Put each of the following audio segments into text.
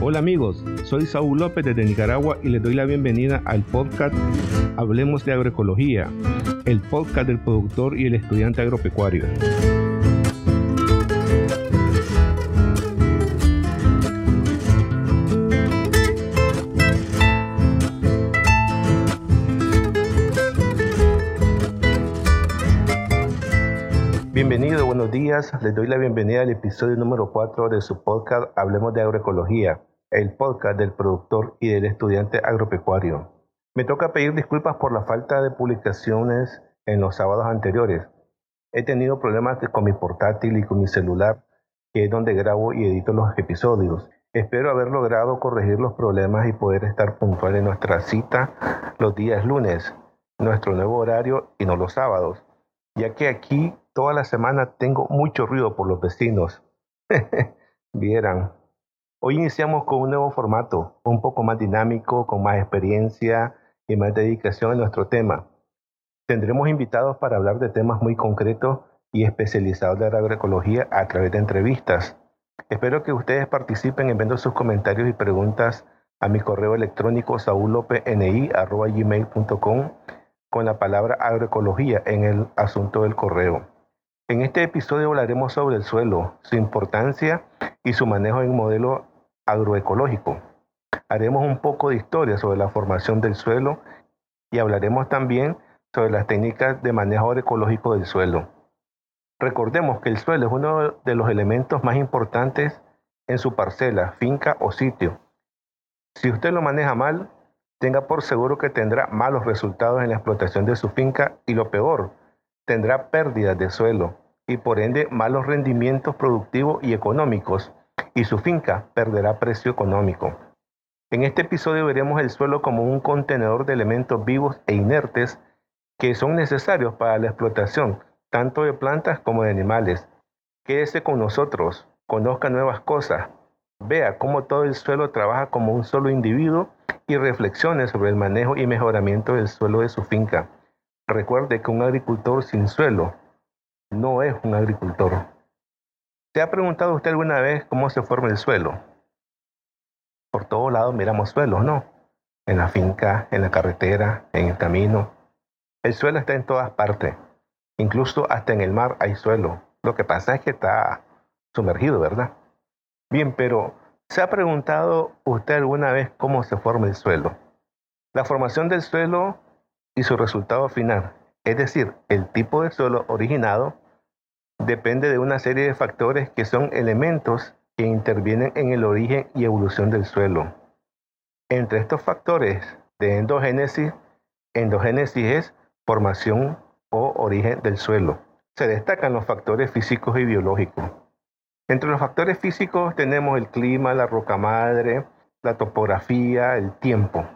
Hola amigos, soy Saúl López desde Nicaragua y les doy la bienvenida al podcast Hablemos de Agroecología, el podcast del productor y el estudiante agropecuario. Días. Les doy la bienvenida al episodio número 4 de su podcast Hablemos de Agroecología el podcast del productor y del estudiante agropecuario. Me toca pedir disculpas por la falta de publicaciones en los sábados anteriores. He tenido problemas con mi portátil y con mi celular, que es donde grabo y edito los episodios. Espero haber logrado corregir los problemas y poder estar puntual en nuestra cita los días lunes, nuestro nuevo horario y no los sábados, ya que aquí toda la semana tengo mucho ruido por los vecinos. Vieran, Hoy iniciamos con un nuevo formato, un poco más dinámico, con más experiencia y más dedicación en nuestro tema. Tendremos invitados para hablar de temas muy concretos y especializados de la agroecología a través de entrevistas. Espero que ustedes participen enviando sus comentarios y preguntas a mi correo electrónico saulopeni.gmail.com con la palabra agroecología en el asunto del correo. En este episodio hablaremos sobre el suelo, su importancia y su manejo en modelo agroecológico. Haremos un poco de historia sobre la formación del suelo y hablaremos también sobre las técnicas de manejo agroecológico del suelo. Recordemos que el suelo es uno de los elementos más importantes en su parcela, finca o sitio. Si usted lo maneja mal, tenga por seguro que tendrá malos resultados en la explotación de su finca y lo peor, tendrá pérdidas de suelo y por ende malos rendimientos productivos y económicos y su finca perderá precio económico. En este episodio veremos el suelo como un contenedor de elementos vivos e inertes que son necesarios para la explotación tanto de plantas como de animales. Quédese con nosotros, conozca nuevas cosas, vea cómo todo el suelo trabaja como un solo individuo y reflexione sobre el manejo y mejoramiento del suelo de su finca. Recuerde que un agricultor sin suelo no es un agricultor. ¿Se ha preguntado usted alguna vez cómo se forma el suelo? Por todos lados miramos suelos, ¿no? En la finca, en la carretera, en el camino. El suelo está en todas partes. Incluso hasta en el mar hay suelo. Lo que pasa es que está sumergido, ¿verdad? Bien, pero ¿se ha preguntado usted alguna vez cómo se forma el suelo? La formación del suelo y su resultado final, es decir, el tipo de suelo originado, depende de una serie de factores que son elementos que intervienen en el origen y evolución del suelo. Entre estos factores de endogénesis, endogénesis es formación o origen del suelo. Se destacan los factores físicos y biológicos. Entre los factores físicos tenemos el clima, la roca madre, la topografía, el tiempo.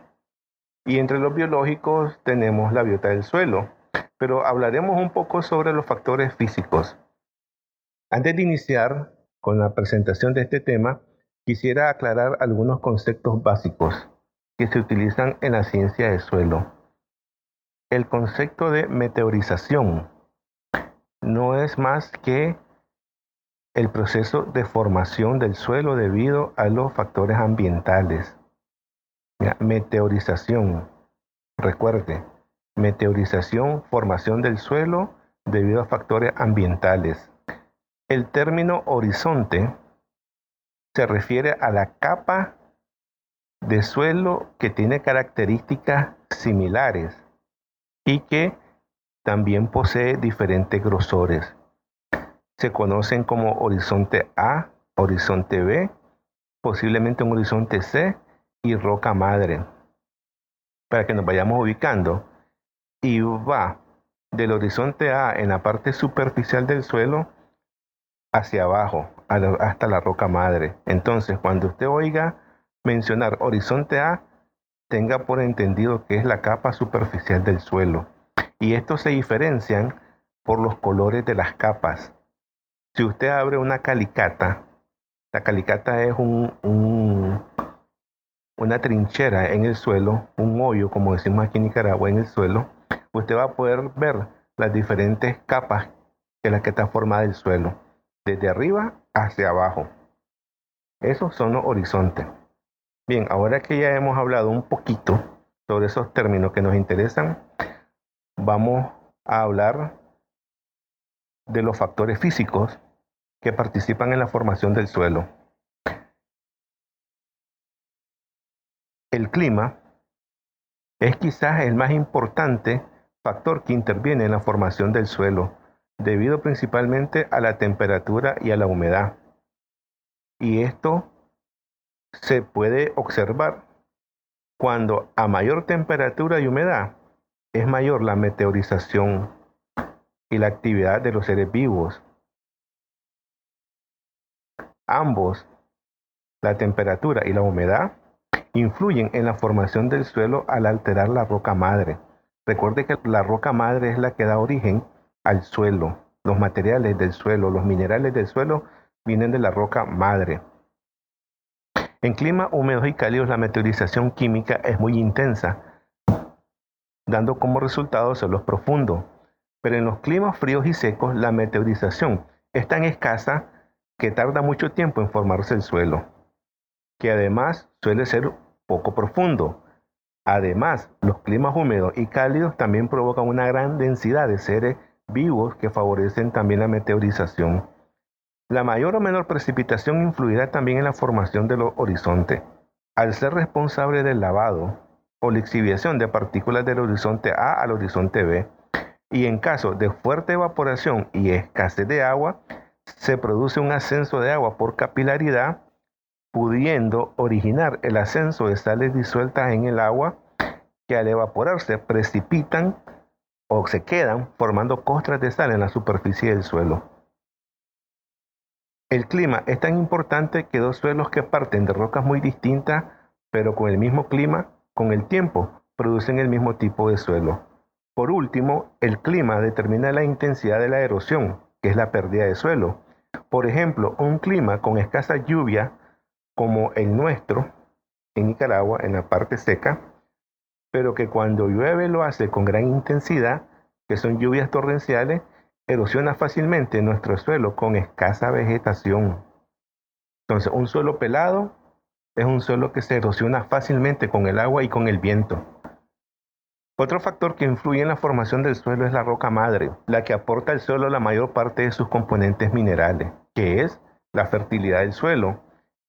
Y entre los biológicos tenemos la biota del suelo. Pero hablaremos un poco sobre los factores físicos. Antes de iniciar con la presentación de este tema, quisiera aclarar algunos conceptos básicos que se utilizan en la ciencia del suelo. El concepto de meteorización no es más que el proceso de formación del suelo debido a los factores ambientales. Meteorización, recuerde, meteorización, formación del suelo debido a factores ambientales. El término horizonte se refiere a la capa de suelo que tiene características similares y que también posee diferentes grosores. Se conocen como horizonte A, horizonte B, posiblemente un horizonte C y roca madre. Para que nos vayamos ubicando, y va del horizonte A en la parte superficial del suelo hacia abajo, hasta la roca madre. Entonces, cuando usted oiga mencionar horizonte A, tenga por entendido que es la capa superficial del suelo. Y estos se diferencian por los colores de las capas. Si usted abre una calicata, la calicata es un, un, una trinchera en el suelo, un hoyo, como decimos aquí en Nicaragua, en el suelo, usted va a poder ver las diferentes capas de las que está formada el suelo. desde arriba hacia abajo. Esos son los horizontes. Bien, ahora que ya hemos hablado un poquito sobre esos términos que nos interesan, vamos a hablar de los factores físicos que participan en la formación del suelo. El clima es quizás el más importante factor que interviene en la formación del suelo, debido principalmente a la temperatura y a la humedad. Y esto se puede observar cuando a mayor temperatura y humedad es mayor la meteorización y la actividad de los seres vivos. Ambos, la temperatura y la humedad, influyen en la formación del suelo al alterar la roca madre. Recuerde que la roca madre es la que da origen al suelo. Los materiales del suelo, los minerales del suelo vienen de la roca madre. En climas húmedos y cálidos la meteorización química es muy intensa, dando como resultado suelos profundos. Pero en los climas fríos y secos la meteorización es tan escasa que tarda mucho tiempo en formarse el suelo, que además suele ser poco profundo. Además, los climas húmedos y cálidos también provocan una gran densidad de seres vivos que favorecen también la meteorización. La mayor o menor precipitación influirá también en la formación de los horizontes. Al ser responsable del lavado o la exhibición de partículas del horizonte A al horizonte B, y en caso de fuerte evaporación y escasez de agua, se produce un ascenso de agua por capilaridad pudiendo originar el ascenso de sales disueltas en el agua que al evaporarse precipitan o se quedan formando costras de sal en la superficie del suelo. El clima es tan importante que dos suelos que parten de rocas muy distintas, pero con el mismo clima, con el tiempo, producen el mismo tipo de suelo. Por último, el clima determina la intensidad de la erosión, que es la pérdida de suelo. Por ejemplo, un clima con escasa lluvia como el nuestro en Nicaragua, en la parte seca, pero que cuando llueve lo hace con gran intensidad, que son lluvias torrenciales, erosiona fácilmente nuestro suelo con escasa vegetación. Entonces, un suelo pelado es un suelo que se erosiona fácilmente con el agua y con el viento. Otro factor que influye en la formación del suelo es la roca madre, la que aporta al suelo la mayor parte de sus componentes minerales, que es la fertilidad del suelo,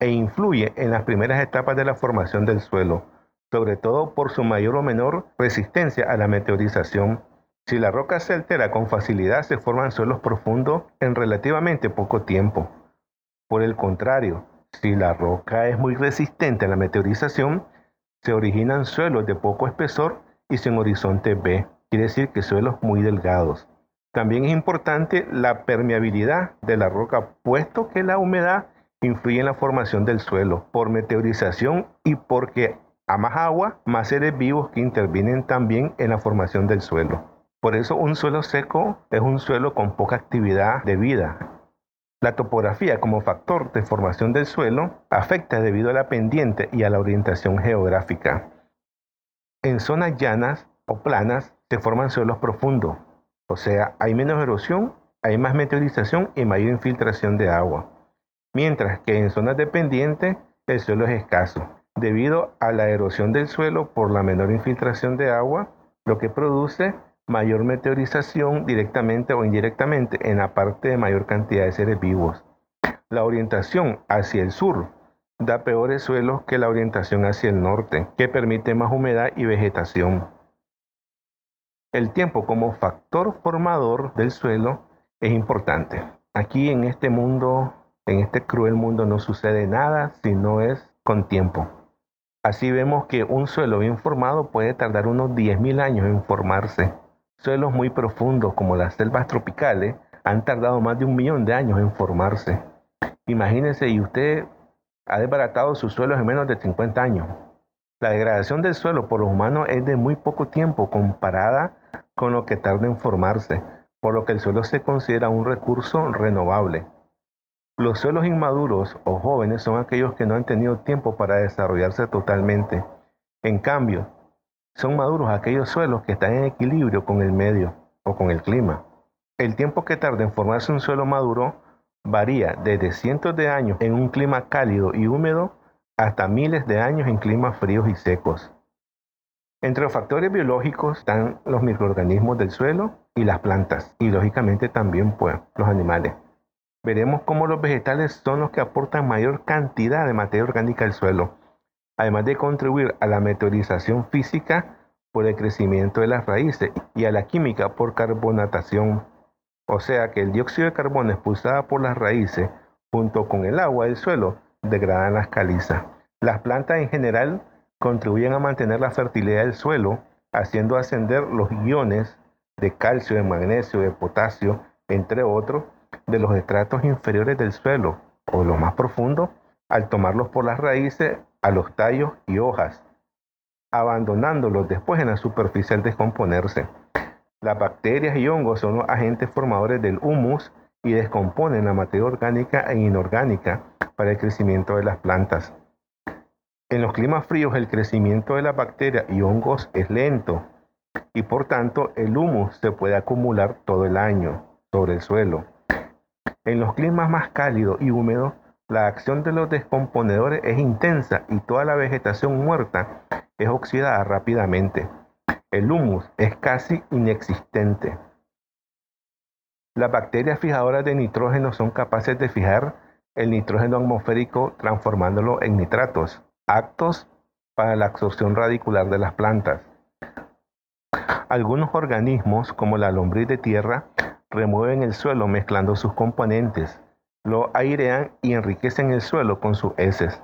e influye en las primeras etapas de la formación del suelo, sobre todo por su mayor o menor resistencia a la meteorización. Si la roca se altera con facilidad, se forman suelos profundos en relativamente poco tiempo. Por el contrario, si la roca es muy resistente a la meteorización, se originan suelos de poco espesor y sin horizonte B, quiere decir que suelos muy delgados. También es importante la permeabilidad de la roca, puesto que la humedad influye en la formación del suelo por meteorización y porque a más agua, más seres vivos que intervienen también en la formación del suelo. Por eso un suelo seco es un suelo con poca actividad de vida. La topografía como factor de formación del suelo afecta debido a la pendiente y a la orientación geográfica. En zonas llanas o planas se forman suelos profundos, o sea, hay menos erosión, hay más meteorización y mayor infiltración de agua mientras que en zonas dependientes el suelo es escaso, debido a la erosión del suelo por la menor infiltración de agua, lo que produce mayor meteorización directamente o indirectamente en la parte de mayor cantidad de seres vivos. La orientación hacia el sur da peores suelos que la orientación hacia el norte, que permite más humedad y vegetación. El tiempo como factor formador del suelo es importante. Aquí en este mundo en este cruel mundo no sucede nada si no es con tiempo. Así vemos que un suelo bien formado puede tardar unos 10.000 años en formarse. Suelos muy profundos como las selvas tropicales han tardado más de un millón de años en formarse. Imagínense, y usted ha desbaratado sus suelos en menos de 50 años. La degradación del suelo por los humanos es de muy poco tiempo comparada con lo que tarda en formarse, por lo que el suelo se considera un recurso renovable. Los suelos inmaduros o jóvenes son aquellos que no han tenido tiempo para desarrollarse totalmente. En cambio, son maduros aquellos suelos que están en equilibrio con el medio o con el clima. El tiempo que tarda en formarse un suelo maduro varía desde cientos de años en un clima cálido y húmedo hasta miles de años en climas fríos y secos. Entre los factores biológicos están los microorganismos del suelo y las plantas, y lógicamente también pues, los animales. Veremos cómo los vegetales son los que aportan mayor cantidad de materia orgánica al suelo, además de contribuir a la meteorización física por el crecimiento de las raíces y a la química por carbonatación. O sea que el dióxido de carbono expulsado por las raíces junto con el agua del suelo degradan las calizas. Las plantas en general contribuyen a mantener la fertilidad del suelo, haciendo ascender los iones de calcio, de magnesio, de potasio, entre otros, de los estratos inferiores del suelo o los más profundos, al tomarlos por las raíces a los tallos y hojas, abandonándolos después en la superficie al descomponerse. Las bacterias y hongos son los agentes formadores del humus y descomponen la materia orgánica e inorgánica para el crecimiento de las plantas. En los climas fríos el crecimiento de las bacterias y hongos es lento y por tanto el humus se puede acumular todo el año sobre el suelo. En los climas más cálidos y húmedos la acción de los descomponedores es intensa y toda la vegetación muerta es oxidada rápidamente. El humus es casi inexistente. Las bacterias fijadoras de nitrógeno son capaces de fijar el nitrógeno atmosférico transformándolo en nitratos actos para la absorción radicular de las plantas. Algunos organismos, como la lombriz de tierra, remueven el suelo mezclando sus componentes, lo airean y enriquecen el suelo con sus heces.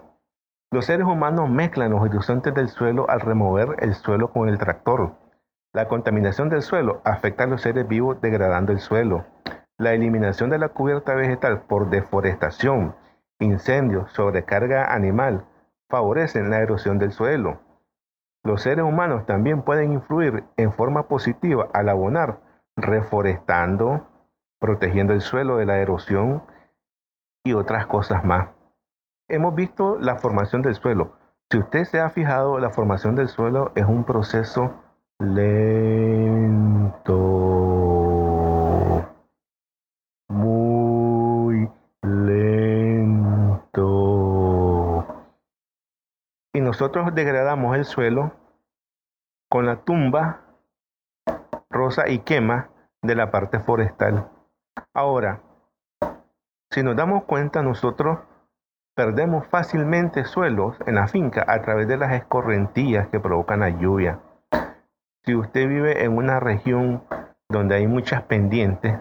Los seres humanos mezclan los horizontes del suelo al remover el suelo con el tractor. La contaminación del suelo afecta a los seres vivos degradando el suelo. La eliminación de la cubierta vegetal por deforestación, incendios, sobrecarga animal, favorecen la erosión del suelo. Los seres humanos también pueden influir en forma positiva al abonar, reforestando, protegiendo el suelo de la erosión y otras cosas más. Hemos visto la formación del suelo. Si usted se ha fijado, la formación del suelo es un proceso lento. Muy y nosotros degradamos el suelo con la tumba y quema de la parte forestal. Ahora, si nos damos cuenta, nosotros perdemos fácilmente suelos en la finca a través de las escorrentías que provocan la lluvia. Si usted vive en una región donde hay muchas pendientes,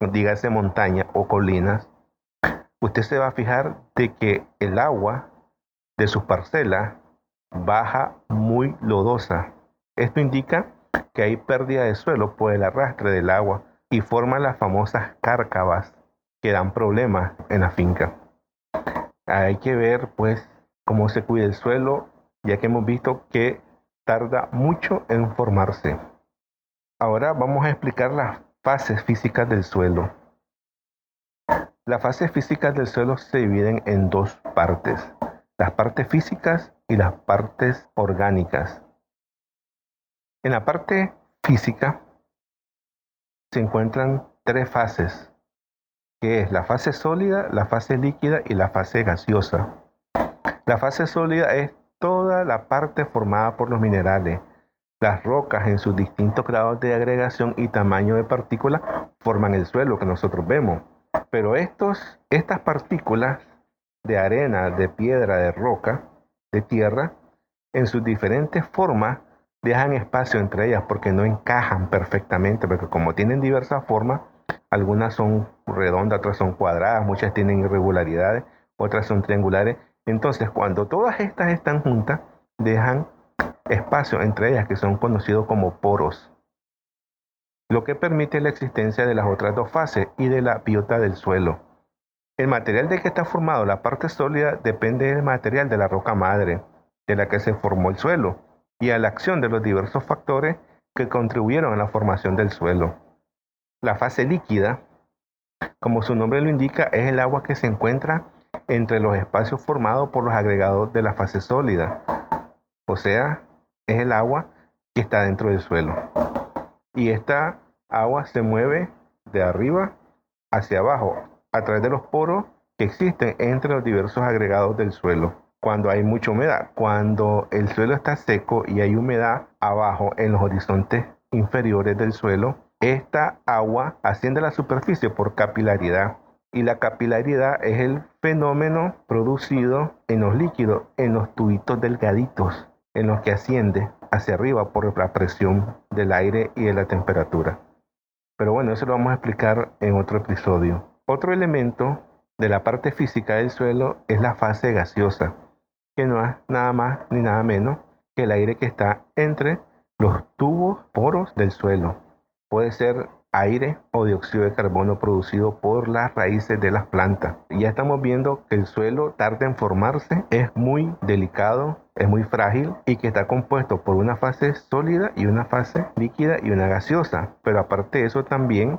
dígase montaña o colinas, usted se va a fijar de que el agua de sus parcelas baja muy lodosa. Esto indica que hay pérdida de suelo por el arrastre del agua y forman las famosas cárcavas que dan problemas en la finca. Hay que ver pues cómo se cuida el suelo, ya que hemos visto que tarda mucho en formarse. Ahora vamos a explicar las fases físicas del suelo. Las fases físicas del suelo se dividen en dos partes las partes físicas y las partes orgánicas. En la parte física se encuentran tres fases, que es la fase sólida, la fase líquida y la fase gaseosa. La fase sólida es toda la parte formada por los minerales. Las rocas en sus distintos grados de agregación y tamaño de partículas forman el suelo que nosotros vemos. Pero estos, estas partículas de arena, de piedra, de roca, de tierra, en sus diferentes formas, dejan espacio entre ellas porque no encajan perfectamente, porque como tienen diversas formas, algunas son redondas, otras son cuadradas, muchas tienen irregularidades, otras son triangulares. Entonces, cuando todas estas están juntas, dejan espacio entre ellas que son conocidos como poros, lo que permite la existencia de las otras dos fases y de la biota del suelo. El material de que está formado la parte sólida depende del material de la roca madre, de la que se formó el suelo, y a la acción de los diversos factores que contribuyeron a la formación del suelo. La fase líquida, como su nombre lo indica, es el agua que se encuentra entre los espacios formados por los agregados de la fase sólida, o sea, es el agua que está dentro del suelo. Y esta agua se mueve de arriba hacia abajo, a través de los poros que existen entre los diversos agregados del suelo. Cuando hay mucha humedad, cuando el suelo está seco y hay humedad abajo en los horizontes inferiores del suelo, esta agua asciende a la superficie por capilaridad y la capilaridad es el fenómeno producido en los líquidos, en los tubitos delgaditos, en los que asciende hacia arriba por la presión del aire y de la temperatura. Pero bueno, eso lo vamos a explicar en otro episodio. Otro elemento de la parte física del suelo es la fase gaseosa, que no es nada más ni nada menos que el aire que está entre los tubos poros del suelo. Puede ser aire o dióxido de carbono producido por las raíces de las plantas. Ya estamos viendo que el suelo tarda en formarse, es muy delicado, es muy frágil y que está compuesto por una fase sólida y una fase líquida y una gaseosa. Pero aparte de eso también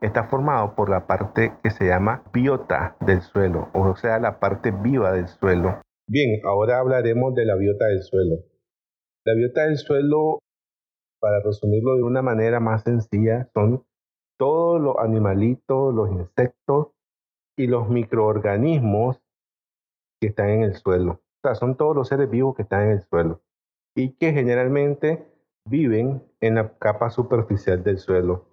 está formado por la parte que se llama biota del suelo, o sea, la parte viva del suelo. Bien, ahora hablaremos de la biota del suelo. La biota del suelo, para resumirlo de una manera más sencilla, son todos los animalitos, los insectos y los microorganismos que están en el suelo. O sea, son todos los seres vivos que están en el suelo y que generalmente viven en la capa superficial del suelo.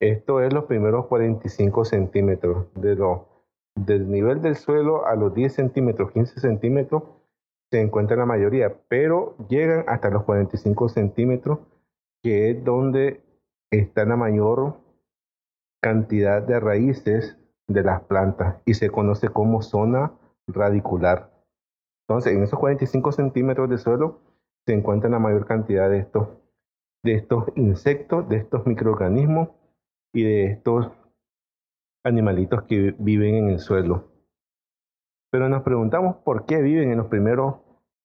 Esto es los primeros 45 centímetros de del nivel del suelo a los 10 centímetros, 15 centímetros se encuentra la mayoría, pero llegan hasta los 45 centímetros, que es donde está la mayor cantidad de raíces de las plantas y se conoce como zona radicular. Entonces, en esos 45 centímetros de suelo se encuentra la mayor cantidad de estos, de estos insectos, de estos microorganismos y de estos animalitos que viven en el suelo. Pero nos preguntamos por qué viven en los primeros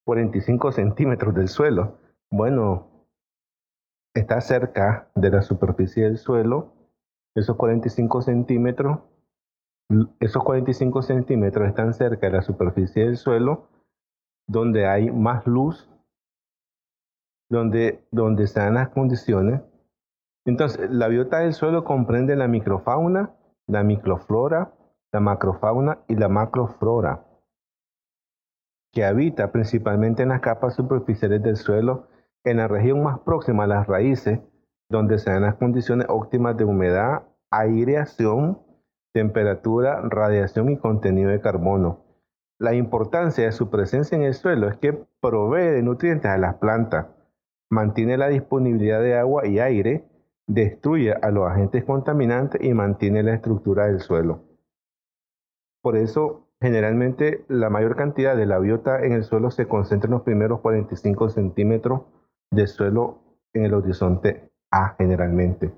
45 centímetros del suelo. Bueno, está cerca de la superficie del suelo esos 45 centímetros, esos 45 centímetros están cerca de la superficie del suelo, donde hay más luz, donde, donde dan las condiciones. Entonces, la biota del suelo comprende la microfauna, la microflora, la macrofauna y la macroflora, que habita principalmente en las capas superficiales del suelo, en la región más próxima a las raíces donde se dan las condiciones óptimas de humedad, aireación, temperatura, radiación y contenido de carbono. La importancia de su presencia en el suelo es que provee de nutrientes a las plantas, mantiene la disponibilidad de agua y aire, destruye a los agentes contaminantes y mantiene la estructura del suelo. Por eso, generalmente, la mayor cantidad de la biota en el suelo se concentra en los primeros 45 centímetros de suelo en el horizonte a generalmente.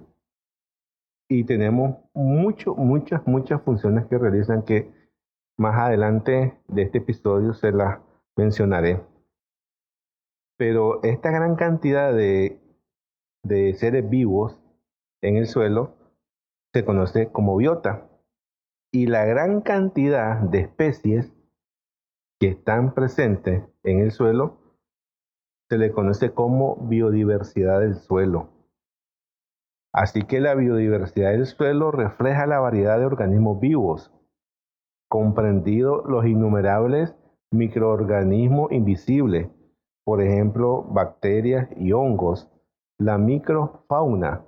Y tenemos mucho, muchas, muchas funciones que realizan que más adelante de este episodio se las mencionaré. Pero esta gran cantidad de, de seres vivos en el suelo se conoce como biota. Y la gran cantidad de especies que están presentes en el suelo se le conoce como biodiversidad del suelo. Así que la biodiversidad del suelo refleja la variedad de organismos vivos, comprendido los innumerables microorganismos invisibles, por ejemplo, bacterias y hongos, la microfauna,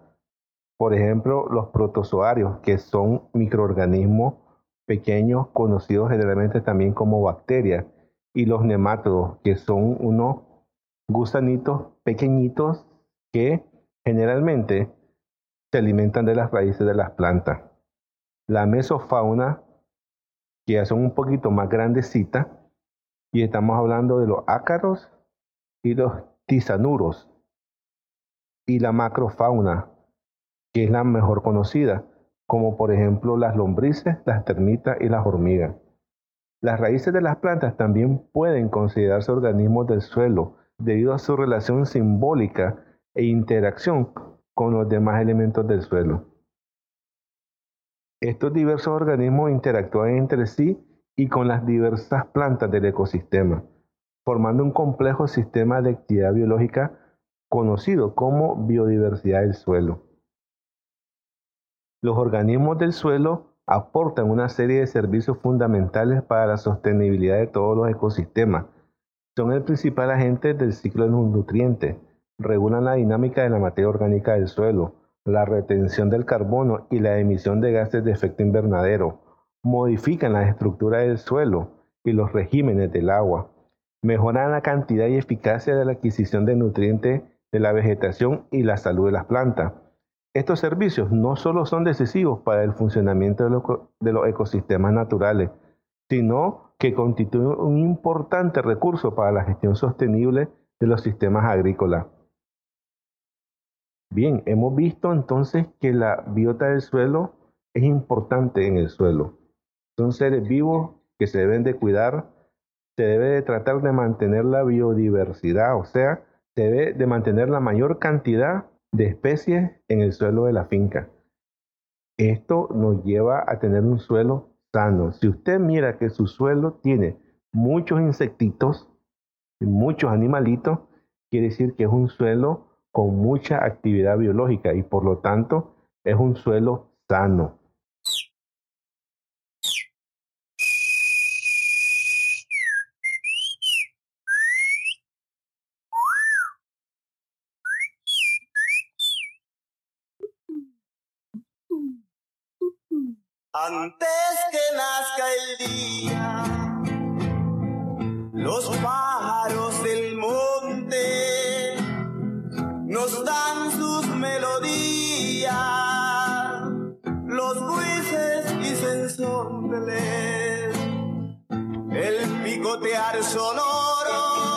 por ejemplo, los protozoarios, que son microorganismos pequeños conocidos generalmente también como bacterias, y los nemátodos, que son unos gusanitos pequeñitos que generalmente se alimentan de las raíces de las plantas. La mesofauna, que ya son un poquito más grandecitas, y estamos hablando de los ácaros y los tisanuros. Y la macrofauna, que es la mejor conocida, como por ejemplo las lombrices, las termitas y las hormigas. Las raíces de las plantas también pueden considerarse organismos del suelo debido a su relación simbólica e interacción con los demás elementos del suelo. Estos diversos organismos interactúan entre sí y con las diversas plantas del ecosistema, formando un complejo sistema de actividad biológica conocido como biodiversidad del suelo. Los organismos del suelo aportan una serie de servicios fundamentales para la sostenibilidad de todos los ecosistemas. Son el principal agente del ciclo de nutrientes, regulan la dinámica de la materia orgánica del suelo, la retención del carbono y la emisión de gases de efecto invernadero, modifican la estructura del suelo y los regímenes del agua, mejoran la cantidad y eficacia de la adquisición de nutrientes de la vegetación y la salud de las plantas. Estos servicios no solo son decisivos para el funcionamiento de los, ecosistemas naturales, sino que constituyen un importante recurso para la gestión sostenible de los sistemas agrícolas. Bien, hemos visto entonces que la biota del suelo es importante en el suelo. Son seres vivos que se deben de cuidar, se debe de tratar de mantener la biodiversidad, o sea, se debe de mantener la mayor cantidad de especies en el suelo de la finca. Esto nos lleva a tener un suelo sano. Si usted mira que su suelo tiene muchos insectitos, muchos animalitos, quiere decir que es un suelo con mucha actividad biológica y por lo tanto es un suelo sano. Antes que nazca el día, los pájaros del monte nos dan sus melodías, los buices dicen sondeles, el picotear sonoro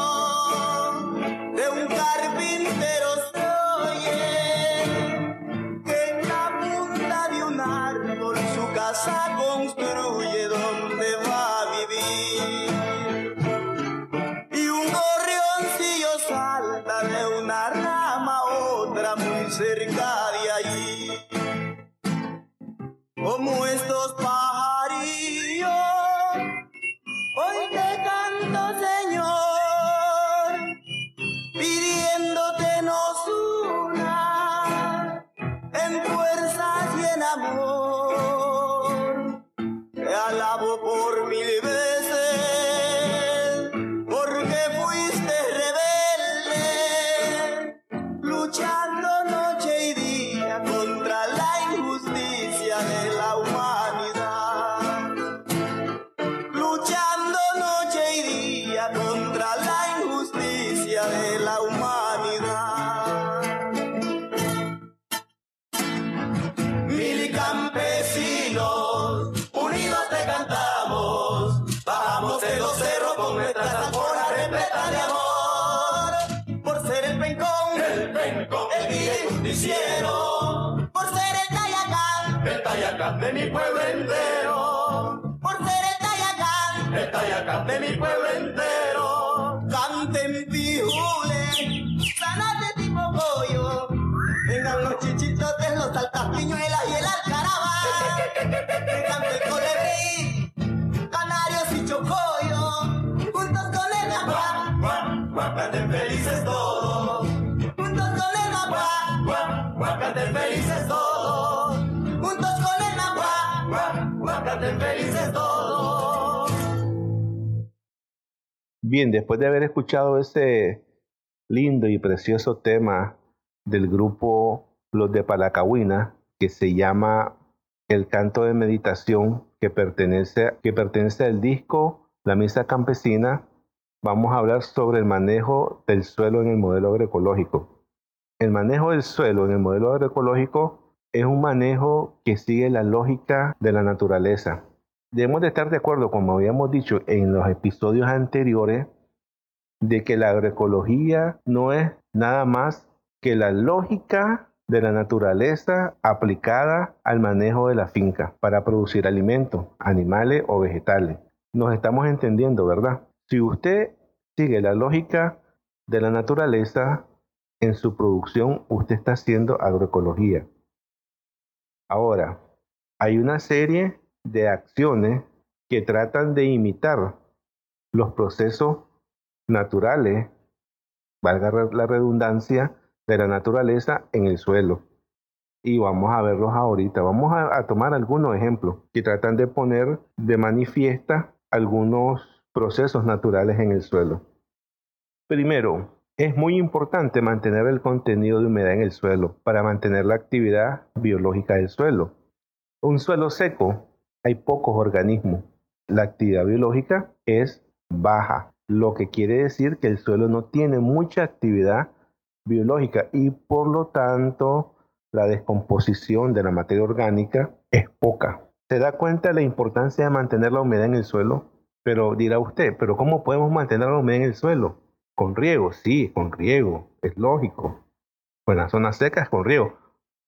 Tayacán de mi pueblo entero, por ser el Tayacán, el Tayacán de mi pueblo entero. Canten pijule, sanate tipo pollo, vengan los chichichotes, los piñuelas y el alcaraba, Bien, después de haber escuchado ese lindo y precioso tema del grupo Los de Palacahuina, que se llama El canto de meditación, que pertenece, que pertenece al disco La Misa Campesina, vamos a hablar sobre el manejo del suelo en el modelo agroecológico. El manejo del suelo en el modelo agroecológico es un manejo que sigue la lógica de la naturaleza. Debemos de estar de acuerdo, como habíamos dicho en los episodios anteriores, de que la agroecología no es nada más que la lógica de la naturaleza aplicada al manejo de la finca para producir alimentos, animales o vegetales. Nos estamos entendiendo, ¿verdad? Si usted sigue la lógica de la naturaleza, en su producción usted está haciendo agroecología. Ahora, hay una serie de acciones que tratan de imitar los procesos naturales, valga la redundancia, de la naturaleza en el suelo. y vamos a verlos ahorita. Vamos a, tomar algunos ejemplos que tratan de poner de manifiesta algunos procesos naturales en el suelo. Primero, es muy importante mantener el contenido de humedad en el suelo para mantener la actividad biológica del suelo. Un suelo seco, hay pocos organismos. La actividad biológica es baja, lo que quiere decir que el suelo no tiene mucha actividad biológica y por lo tanto la descomposición de la materia orgánica es poca. ¿Se da cuenta de la importancia de mantener la humedad en el suelo? Pero dirá usted, ¿pero cómo podemos mantener la humedad en el suelo? Con riego, sí, con riego, es lógico. En las zonas secas con riego.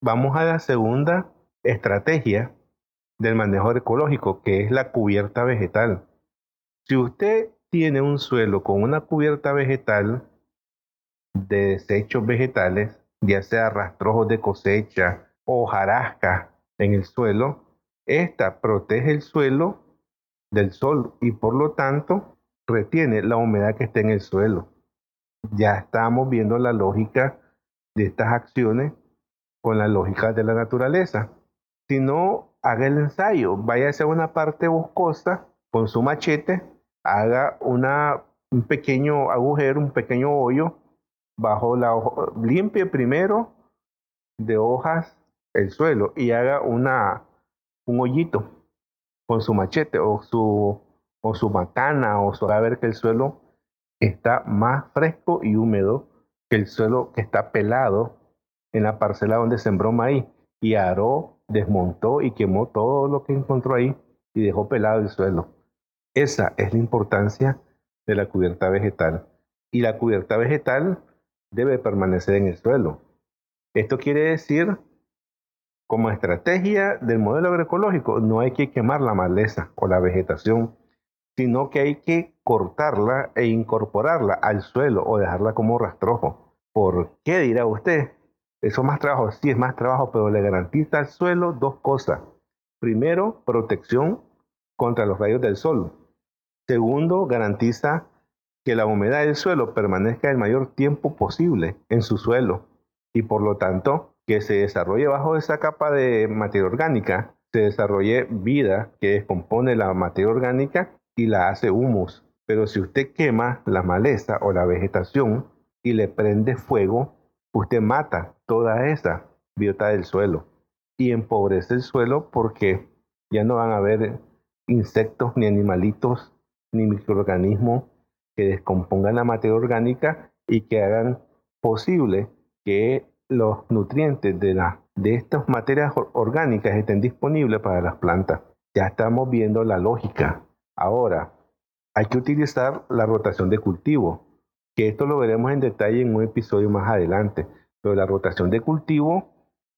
Vamos a la segunda estrategia del manejo ecológico, que es la cubierta vegetal. Si usted tiene un suelo con una cubierta vegetal de desechos vegetales, ya sea rastrojos de cosecha o jarasca en el suelo, esta protege el suelo del sol y por lo tanto retiene la humedad que está en el suelo. Ya estamos viendo la lógica de estas acciones con la lógica de la naturaleza. Si no, haga el ensayo, vaya a una parte boscosa con su machete, haga un pequeño agujero, un pequeño hoyo bajo la hoja, limpie primero de hojas el suelo y haga una, un hoyito con su machete o su, o su macana o su, a ver que el suelo está más fresco y húmedo que el suelo que está pelado en la parcela donde sembró maíz y aró, desmontó y quemó todo lo que encontró ahí y dejó pelado el suelo. Esa es la importancia de la cubierta vegetal. Y la cubierta vegetal debe permanecer en el suelo. Esto quiere decir, como estrategia del modelo agroecológico, no hay que quemar la maleza o la vegetación, sino que hay que cortarla e incorporarla al suelo o dejarla como rastrojo. ¿Por qué dirá usted? Eso es más trabajo, sí es más trabajo, pero le garantiza al suelo dos cosas. Primero, protección contra los rayos del sol. Segundo, garantiza que la humedad del suelo permanezca el mayor tiempo posible en su suelo y por lo tanto que se desarrolle bajo esa capa de materia orgánica, se desarrolle vida que descompone la materia orgánica y la hace humus. Pero si usted quema la maleza o la vegetación y le prende fuego, usted mata toda esa biota del suelo y empobrece el suelo porque ya no van a haber insectos ni animalitos ni microorganismos que descompongan la materia orgánica y que hagan posible que los nutrientes de, de estas materias orgánicas estén disponibles para las plantas. Ya estamos viendo la lógica. Ahora, hay que utilizar la rotación de cultivo, que esto lo veremos en detalle en un episodio más adelante. Pero la rotación de cultivo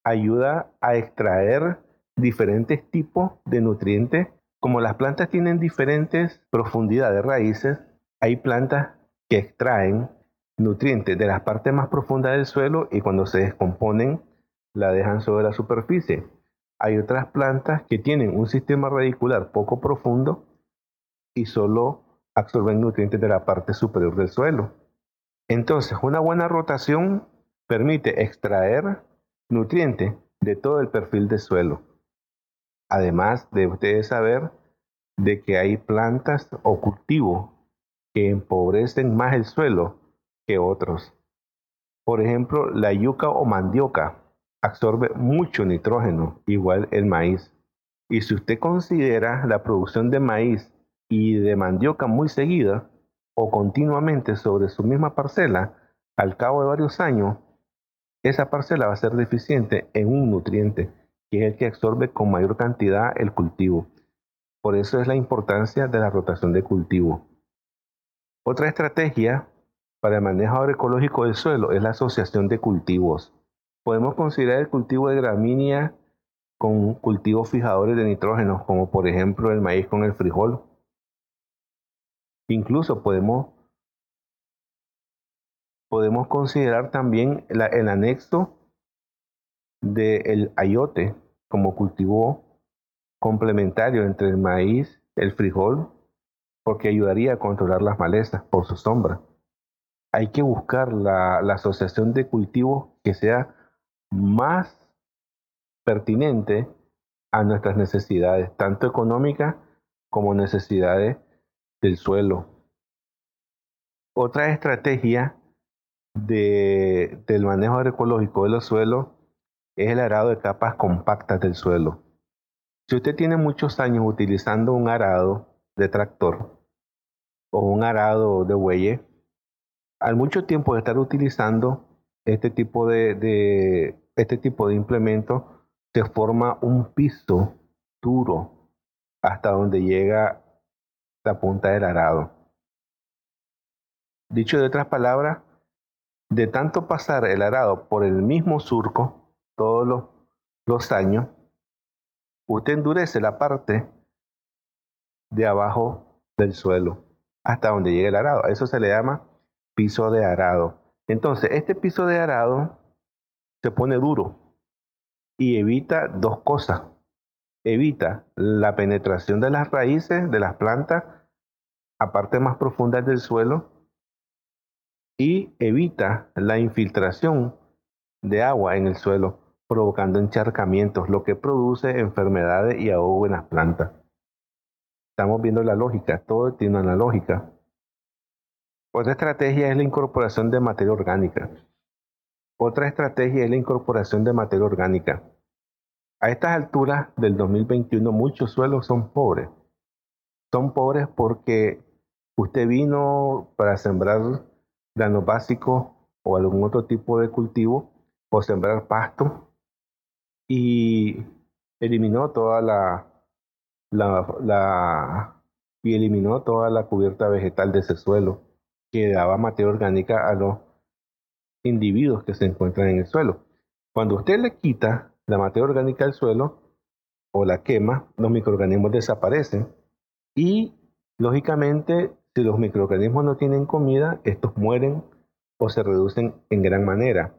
ayuda a extraer diferentes tipos de nutrientes. Como las plantas tienen diferentes profundidades de raíces, hay plantas que extraen nutrientes de las partes más profundas del suelo y cuando se descomponen la dejan sobre la superficie. Hay otras plantas que tienen un sistema radicular poco profundo y solo absorben nutrientes de la parte superior del suelo. Entonces, una buena rotación permite extraer nutrientes de todo el perfil del suelo. Además de ustedes saber de que hay plantas o cultivos que empobrecen más el suelo que otros. Por ejemplo, la yuca o mandioca absorbe mucho nitrógeno, igual el maíz. Y si usted considera la producción de maíz y de mandioca muy seguida o continuamente sobre su misma parcela, al cabo de varios años, esa parcela va a ser deficiente en un nutriente, que es el que absorbe con mayor cantidad el cultivo. Por eso es la importancia de la rotación de cultivo. Otra estrategia para el manejo agroecológico del suelo es la asociación de cultivos. Podemos considerar el cultivo de gramínea con cultivos fijadores de nitrógeno, como por ejemplo el maíz con el frijol. Incluso podemos, podemos considerar también el anexo del ayote como cultivo complementario entre el maíz, el frijol porque ayudaría a controlar las malezas por su sombra. Hay que buscar la, asociación de cultivos que sea más pertinente a nuestras necesidades, tanto económicas como necesidades del suelo. Otra estrategia del manejo agroecológico de los suelos es el arado de capas compactas del suelo. Si usted tiene muchos años utilizando un arado de tractor o un arado de bueye, al mucho tiempo de estar utilizando este tipo de, este tipo de implemento, se forma un piso duro hasta donde llega la punta del arado. Dicho de otras palabras, de tanto pasar el arado por el mismo surco todos los, años, usted endurece la parte de abajo del suelo hasta donde llega el arado. Eso se le llama piso de arado. Entonces, este piso de arado se pone duro y evita dos cosas. Evita la penetración de las raíces de las plantas a partes más profundas del suelo y evita la infiltración de agua en el suelo, provocando encharcamientos, lo que produce enfermedades y ahogo en las plantas. Estamos viendo la lógica, todo tiene una lógica. Otra estrategia es la incorporación de materia orgánica. Otra estrategia es la incorporación de materia orgánica. A estas alturas del 2021 muchos suelos son pobres. Son pobres porque usted vino para sembrar granos básicos o algún otro tipo de cultivo o sembrar pasto y eliminó toda la, la, y eliminó toda la cubierta vegetal de ese suelo que daba materia orgánica a los individuos que se encuentran en el suelo. Cuando usted le quita la materia orgánica al suelo o la quema, los microorganismos desaparecen y lógicamente si los microorganismos no tienen comida, estos mueren o se reducen en gran manera.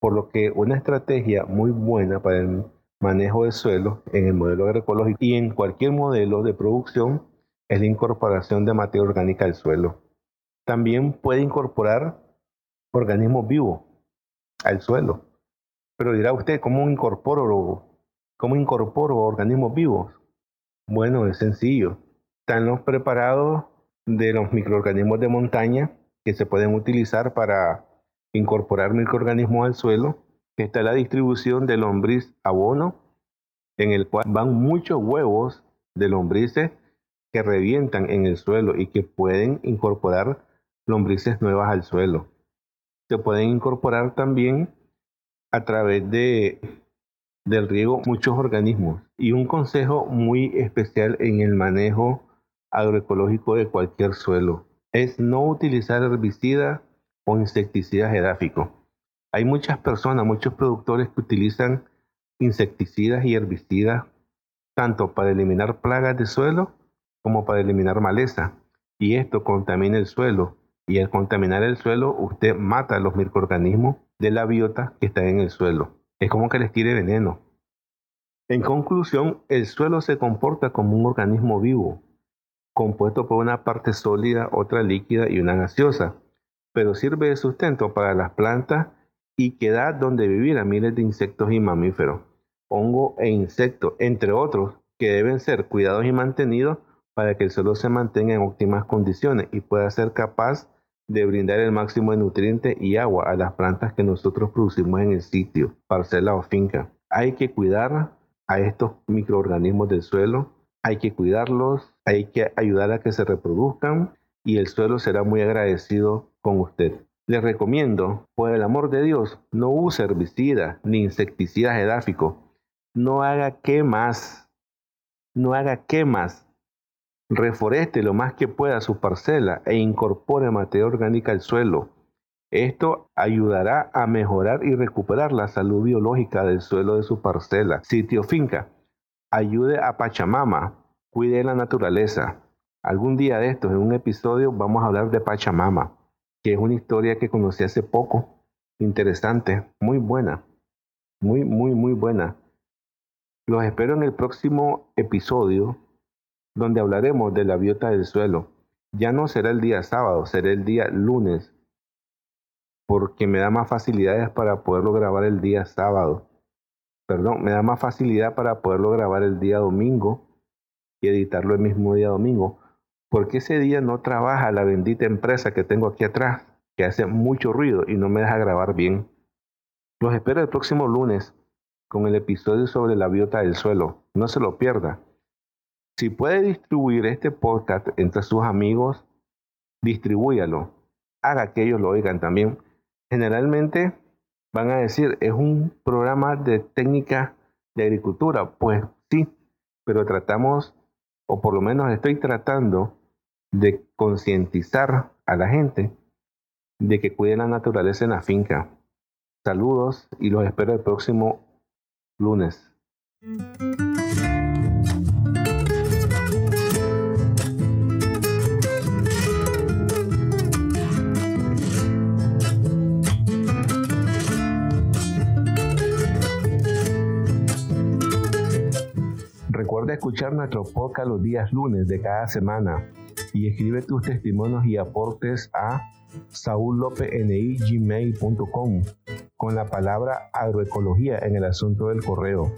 Por lo que una estrategia muy buena para el manejo del suelo en el modelo agroecológico y en cualquier modelo de producción es la incorporación de materia orgánica al suelo. También puede incorporar organismos vivos al suelo. Pero dirá usted, ¿cómo incorporo, cómo incorporo organismos vivos? Bueno, es sencillo. Están los preparados de los microorganismos de montaña que se pueden utilizar para incorporar microorganismos al suelo. Está la distribución de lombriz abono, en el cual van muchos huevos de lombrices que revientan en el suelo y que pueden incorporar lombrices nuevas al suelo. Se pueden incorporar también a través de del riego muchos organismos y un consejo muy especial en el manejo agroecológico de cualquier suelo es no utilizar herbicidas o insecticidas edáficos. Hay muchas personas, muchos productores que utilizan insecticidas y herbicidas tanto para eliminar plagas de suelo como para eliminar maleza. Y esto contamina el suelo. Y al contaminar el suelo, usted mata los microorganismos de la biota que está en el suelo. Es como que les tire veneno. En conclusión, el suelo se comporta como un organismo vivo, compuesto por una parte sólida, otra líquida y una gaseosa, pero sirve de sustento para las plantas y que da donde vivir a miles de insectos y mamíferos, hongo e insectos, entre otros, que deben ser cuidados y mantenidos para que el suelo se mantenga en óptimas condiciones y pueda ser capaz de brindar el máximo de nutrientes y agua a las plantas que nosotros producimos en el sitio, parcela o finca. Hay que cuidar a estos microorganismos del suelo, hay que cuidarlos, hay que ayudar a que se reproduzcan y el suelo será muy agradecido con usted. Les recomiendo, por el amor de Dios, no use herbicidas ni insecticidas edáficos. No haga quemas. No haga quemas. Reforeste lo más que pueda su parcela e incorpore materia orgánica al suelo. Esto ayudará a mejorar y recuperar la salud biológica del suelo de su parcela, sitio finca. Ayude a Pachamama, cuide la naturaleza. Algún día de estos, en un episodio, vamos a hablar de Pachamama, que es una historia que conocí hace poco, interesante, muy buena, muy, muy, muy buena. Los espero en el próximo episodio, donde hablaremos de la biota del suelo. Ya no será el día sábado, será el día lunes, porque me da más facilidades para poderlo grabar el día sábado. perdón, me da más facilidad para poderlo grabar el día domingo y editarlo el mismo día domingo, porque ese día no trabaja la bendita empresa que tengo aquí atrás, que hace mucho ruido y no me deja grabar bien. Los espero el próximo lunes con el episodio sobre la biota del suelo. No se lo pierda. Si puede distribuir este podcast entre sus amigos, distribúyalo. Haga que ellos lo oigan también. Generalmente van a decir, es un programa de técnica de agricultura. Pues sí, pero tratamos, o por lo menos estoy tratando, de concientizar a la gente de que cuiden la naturaleza en la finca. Saludos y los espero el próximo lunes. Escuchar nuestro podcast los días lunes de cada semana y escribe tus testimonios y aportes a saullopegmail.com con la palabra agroecología en el asunto del correo.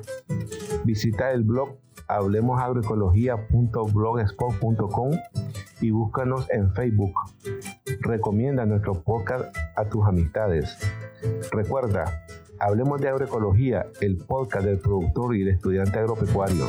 Visita el blog hablemosagroecología.blogspot.com y búscanos en Facebook. Recomienda nuestro podcast a tus amistades. Recuerda, Hablemos de Agroecología, el podcast del productor y el estudiante agropecuario.